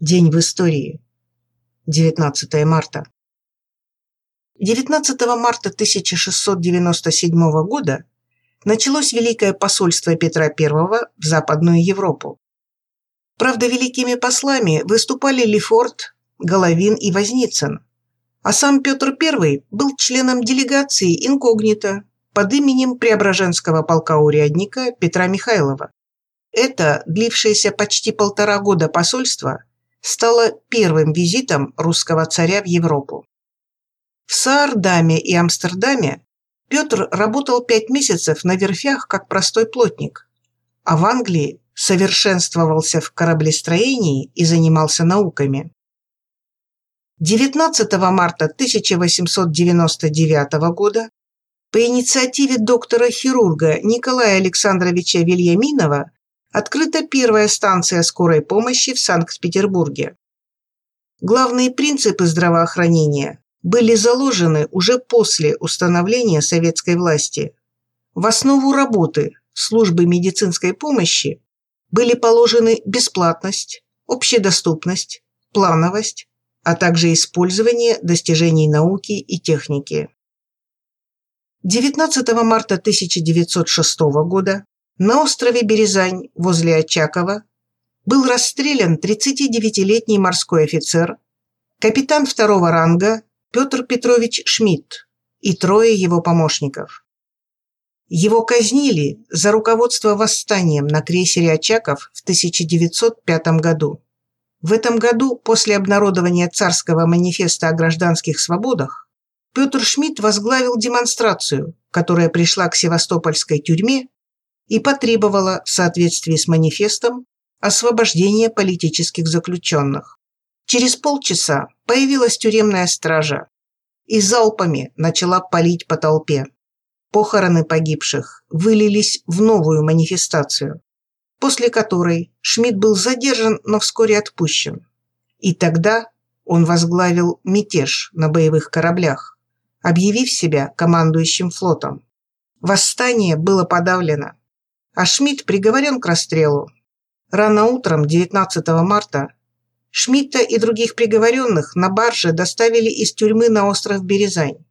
День в истории. 19 марта. 19 марта 1697 года началось Великое посольство Петра I в Западную Европу. Правда, великими послами выступали Лефорт, Головин и Возницын, а сам Петр I был членом делегации инкогнито под именем Преображенского полка урядника Петра Михайлова. Это, длившееся почти полтора года посольство, стало первым визитом русского царя в Европу. В Саардаме и Амстердаме Петр работал пять месяцев на верфях как простой плотник, а в Англии совершенствовался в кораблестроении и занимался науками. 19 марта 1899 года по инициативе доктора-хирурга Николая Александровича Вильяминова открыта первая станция скорой помощи в Санкт-Петербурге. Главные принципы здравоохранения были заложены уже после установления советской власти. В основу работы службы медицинской помощи были положены бесплатность, общедоступность, плановость, а также использование достижений науки и техники. 19 марта 1906 года на острове Березань возле Очакова был расстрелян 39-летний морской офицер, капитан второго ранга Петр Петрович Шмидт и трое его помощников. Его казнили за руководство восстанием на крейсере «Очаков» в 1905 году. В этом году, после обнародования царского манифеста о гражданских свободах, Петр Шмидт возглавил демонстрацию, которая пришла к севастопольской тюрьме и потребовала в соответствии с манифестом освобождения политических заключенных. Через полчаса появилась тюремная стража и залпами начала палить по толпе. Похороны погибших вылились в новую манифестацию, после которой Шмидт был задержан, но вскоре отпущен. И тогда он возглавил мятеж на боевых кораблях, объявив себя командующим флотом. Восстание было подавлено а Шмидт приговорен к расстрелу. Рано утром 19 марта Шмидта и других приговоренных на барже доставили из тюрьмы на остров Березань.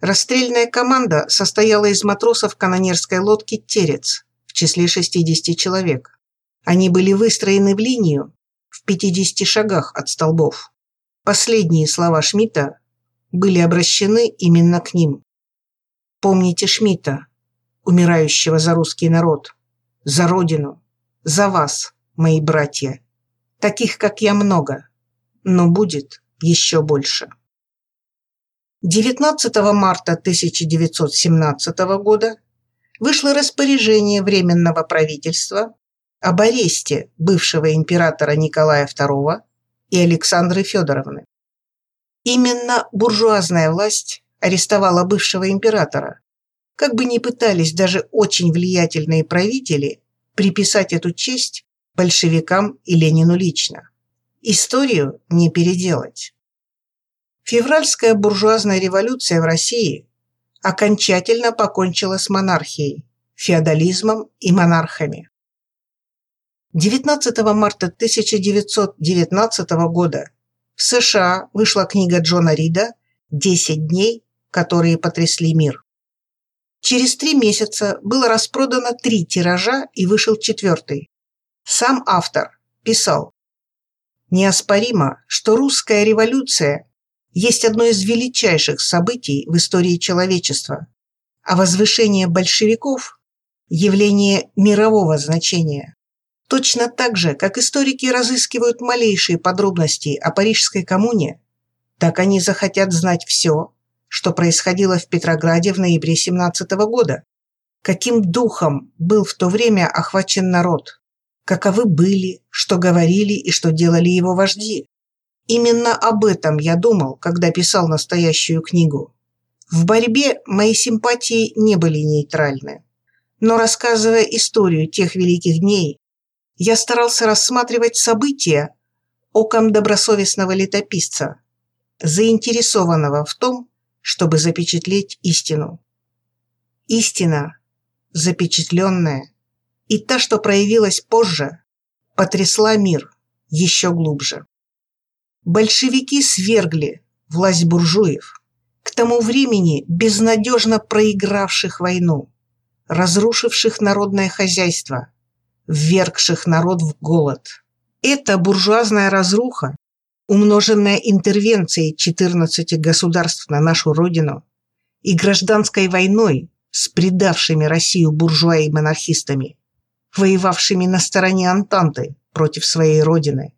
Расстрельная команда состояла из матросов канонерской лодки «Терец» в числе 60 человек. Они были выстроены в линию в 50 шагах от столбов. Последние слова Шмидта были обращены именно к ним. «Помните Шмидта, умирающего за русский народ за Родину, за вас, мои братья. Таких, как я, много, но будет еще больше. 19 марта 1917 года вышло распоряжение Временного правительства об аресте бывшего императора Николая II и Александры Федоровны. Именно буржуазная власть арестовала бывшего императора, как бы ни пытались даже очень влиятельные правители приписать эту честь большевикам и Ленину лично. Историю не переделать. Февральская буржуазная революция в России окончательно покончила с монархией, феодализмом и монархами. 19 марта 1919 года в США вышла книга Джона Рида «10 дней, которые потрясли мир». Через три месяца было распродано три тиража и вышел четвертый. Сам автор писал «Неоспоримо, что русская революция есть одно из величайших событий в истории человечества, а возвышение большевиков – явление мирового значения. Точно так же, как историки разыскивают малейшие подробности о Парижской коммуне, так они захотят знать все, что происходило в Петрограде в ноябре 17 года. Каким духом был в то время охвачен народ? Каковы были, что говорили и что делали его вожди? Именно об этом я думал, когда писал настоящую книгу. В борьбе мои симпатии не были нейтральны. Но рассказывая историю тех великих дней, я старался рассматривать события оком добросовестного летописца, заинтересованного в том, чтобы запечатлеть истину. Истина, запечатленная, и та, что проявилась позже, потрясла мир еще глубже. большевики свергли власть буржуев, к тому времени безнадежно проигравших войну, разрушивших народное хозяйство, ввергших народ в голод. Эта буржуазная разруха, умноженная интервенцией 14 государств на нашу родину и гражданской войной с предавшими Россию буржуа и монархистами, воевавшими на стороне Антанты против своей родины.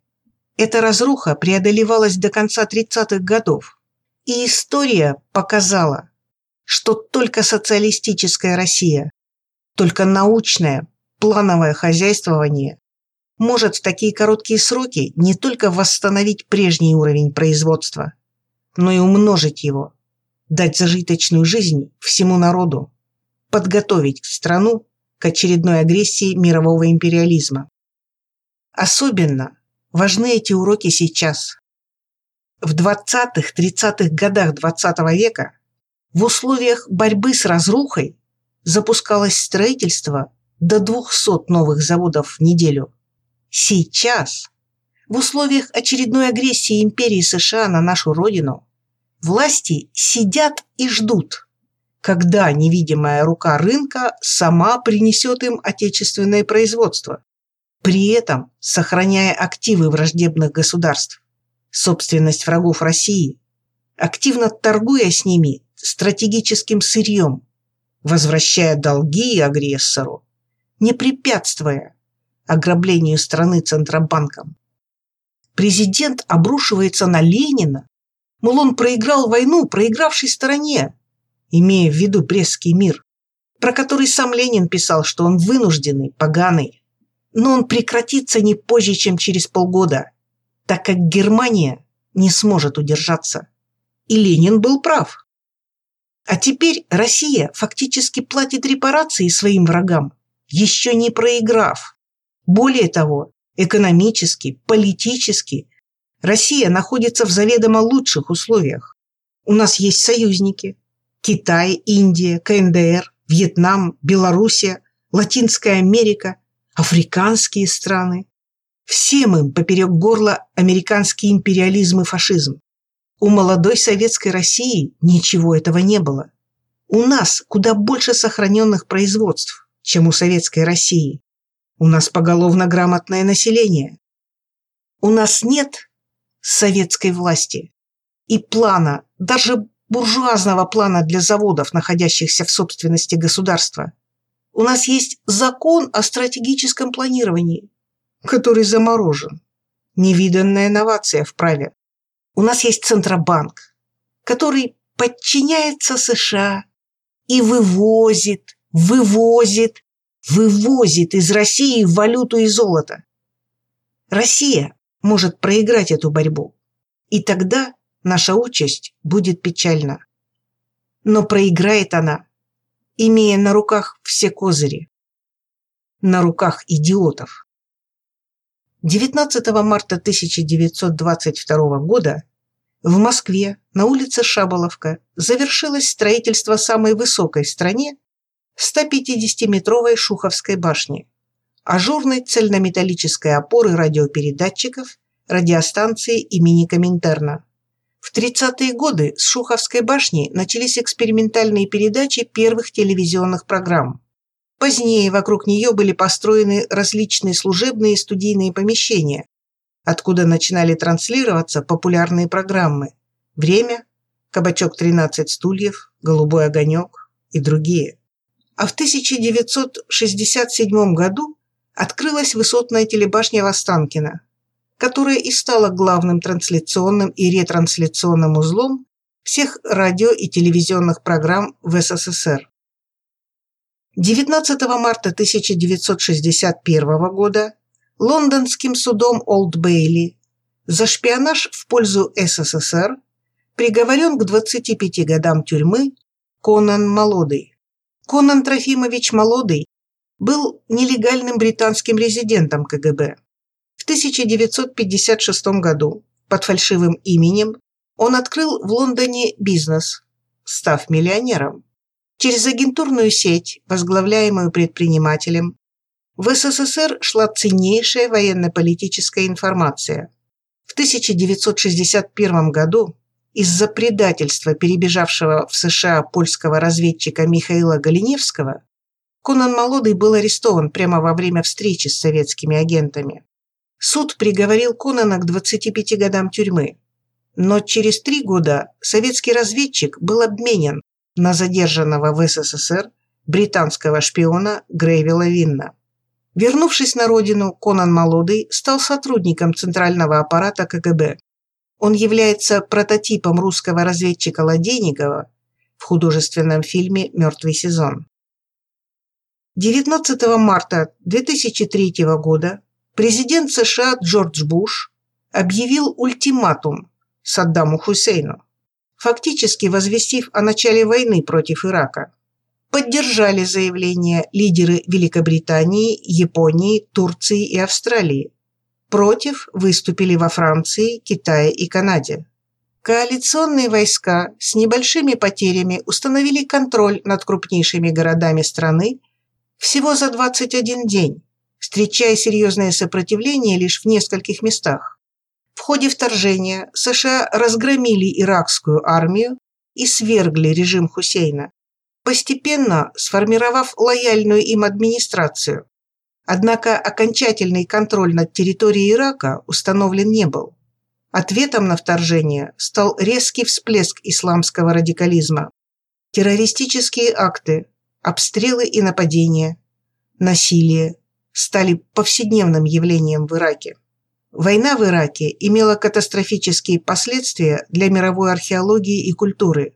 Эта разруха преодолевалась до конца 30-х годов, и история показала, что только социалистическая Россия, только научное, плановое хозяйствование может в такие короткие сроки не только восстановить прежний уровень производства, но и умножить его, дать зажиточную жизнь всему народу, подготовить страну к очередной агрессии мирового империализма. Особенно важны эти уроки сейчас. В 20-30-х годах XX -го века в условиях борьбы с разрухой запускалось строительство до 200 новых заводов в неделю. Сейчас, в условиях очередной агрессии империи США на нашу родину, власти сидят и ждут, когда невидимая рука рынка сама принесет им отечественное производство, при этом сохраняя активы враждебных государств, собственность врагов России, активно торгуя с ними стратегическим сырьем, возвращая долги агрессору, не препятствуя ограблению страны Центробанком. Президент обрушивается на Ленина, мол, он проиграл войну проигравшей стороне, имея в виду Брестский мир, про который сам Ленин писал, что он вынужденный, поганый. Но он прекратится не позже, чем через полгода, так как Германия не сможет удержаться. И Ленин был прав. А теперь Россия фактически платит репарации своим врагам, еще не проиграв. Более того, экономически, политически Россия находится в заведомо лучших условиях. У нас есть союзники. Китай, Индия, КНДР, Вьетнам, Белоруссия, Латинская Америка, африканские страны. Всем им поперек горла американский империализм и фашизм. У молодой советской России ничего этого не было. У нас куда больше сохраненных производств, чем у советской России. У нас поголовно грамотное население. У нас нет советской власти и плана, даже буржуазного плана для заводов, находящихся в собственности государства. У нас есть закон о стратегическом планировании, который заморожен. Невиданная инновация в праве. У нас есть Центробанк, который подчиняется США и вывозит, вывозит, вывозит из России валюту и золото. Россия может проиграть эту борьбу, и тогда наша участь будет печальна. Но проиграет она, имея на руках все козыри. На руках идиотов. 19 марта 1922 года в Москве на улице Шаболовка завершилось строительство самой высокой в стране 150-метровой Шуховской башни, ажурной цельнометаллической опоры радиопередатчиков радиостанции имени Коминтерна. В 30-е годы с Шуховской башни начались экспериментальные передачи первых телевизионных программ – Позднее вокруг нее были построены различные служебные и студийные помещения, откуда начинали транслироваться популярные программы «Время», «Кабачок 13 стульев», «Голубой огонек» и другие. А в 1967 году открылась высотная телебашня Востанкина, которая и стала главным трансляционным и ретрансляционным узлом всех радио- и телевизионных программ в СССР. 19 марта 1961 года лондонским судом Олд Бейли за шпионаж в пользу СССР приговорен к 25 годам тюрьмы Конан Молодый. Конан Трофимович Молодый был нелегальным британским резидентом КГБ. В 1956 году под фальшивым именем он открыл в Лондоне бизнес, став миллионером. Через агентурную сеть, возглавляемую предпринимателем, в СССР шла ценнейшая военно-политическая информация. В 1961 году из-за предательства перебежавшего в США польского разведчика Михаила Галиневского Конан Молодый был арестован прямо во время встречи с советскими агентами. Суд приговорил Конана к 25 годам тюрьмы, но через три года советский разведчик был обменен на задержанного в СССР британского шпиона Грейвила Винна. Вернувшись на родину, Конан Молодый стал сотрудником Центрального аппарата КГБ. Он является прототипом русского разведчика Ладейникова в художественном фильме «Мертвый сезон». 19 марта 2003 года президент США Джордж Буш объявил ультиматум Саддаму Хусейну, фактически возвестив о начале войны против Ирака. Поддержали заявление лидеры Великобритании, Японии, Турции и Австралии. Против выступили во Франции, Китае и Канаде. Коалиционные войска с небольшими потерями установили контроль над крупнейшими городами страны всего за 21 день, встречая серьезное сопротивление лишь в нескольких местах. В ходе вторжения США разгромили иракскую армию и свергли режим Хусейна, постепенно сформировав лояльную им администрацию. Однако окончательный контроль над территорией Ирака установлен не был. Ответом на вторжение стал резкий всплеск исламского радикализма. Террористические акты, обстрелы и нападения, насилие стали повседневным явлением в Ираке. Война в Ираке имела катастрофические последствия для мировой археологии и культуры.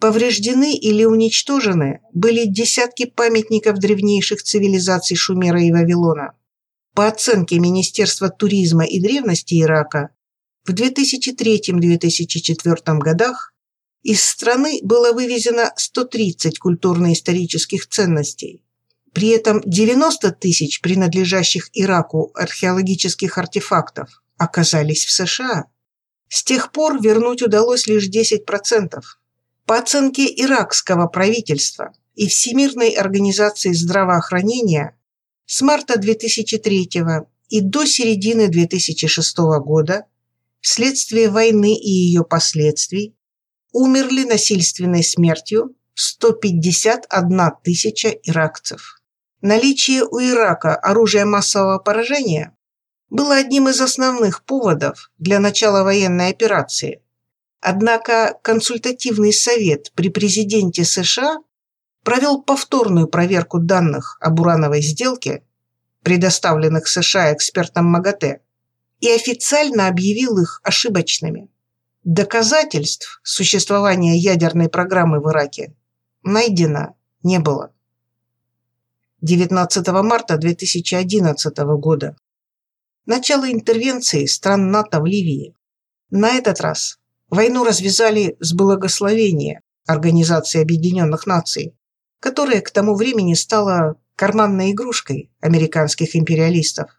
Повреждены или уничтожены были десятки памятников древнейших цивилизаций Шумера и Вавилона. По оценке Министерства туризма и древности Ирака, в 2003-2004 годах из страны было вывезено 130 культурно-исторических ценностей. При этом 90 тысяч принадлежащих Ираку археологических артефактов оказались в США. С тех пор вернуть удалось лишь 10%. По оценке иракского правительства и Всемирной организации здравоохранения, с марта 2003 и до середины 2006 года вследствие войны и ее последствий умерли насильственной смертью 151 тысяча иракцев. Наличие у Ирака оружия массового поражения было одним из основных поводов для начала военной операции. Однако консультативный совет при президенте США провел повторную проверку данных об урановой сделке, предоставленных США экспертам МАГАТЭ, и официально объявил их ошибочными. Доказательств существования ядерной программы в Ираке найдено не было. 19 марта 2011 года. Начало интервенции стран НАТО в Ливии. На этот раз войну развязали с благословения Организации Объединенных Наций, которая к тому времени стала карманной игрушкой американских империалистов.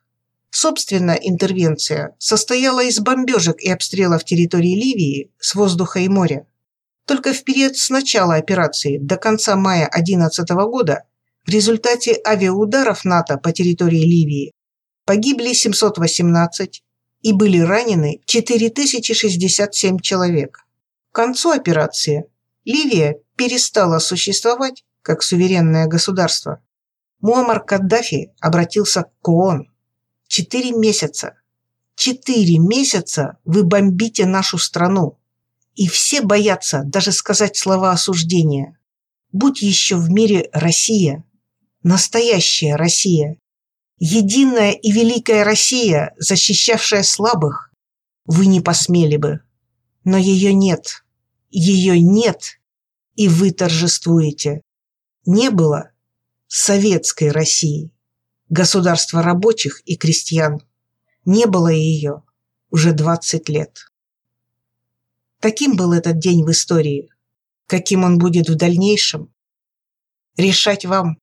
Собственно, интервенция состояла из бомбежек и обстрелов территории Ливии с воздуха и моря. Только в период с начала операции до конца мая 2011 года в результате авиаударов НАТО по территории Ливии погибли 718 и были ранены 4067 человек. К концу операции Ливия перестала существовать как суверенное государство. Муаммар Каддафи обратился к ООН. Четыре месяца. Четыре месяца вы бомбите нашу страну. И все боятся даже сказать слова осуждения. Будь еще в мире Россия, настоящая Россия, единая и великая Россия, защищавшая слабых, вы не посмели бы. Но ее нет. Ее нет, и вы торжествуете. Не было советской России, государства рабочих и крестьян. Не было ее уже 20 лет. Таким был этот день в истории. Каким он будет в дальнейшем? Решать вам.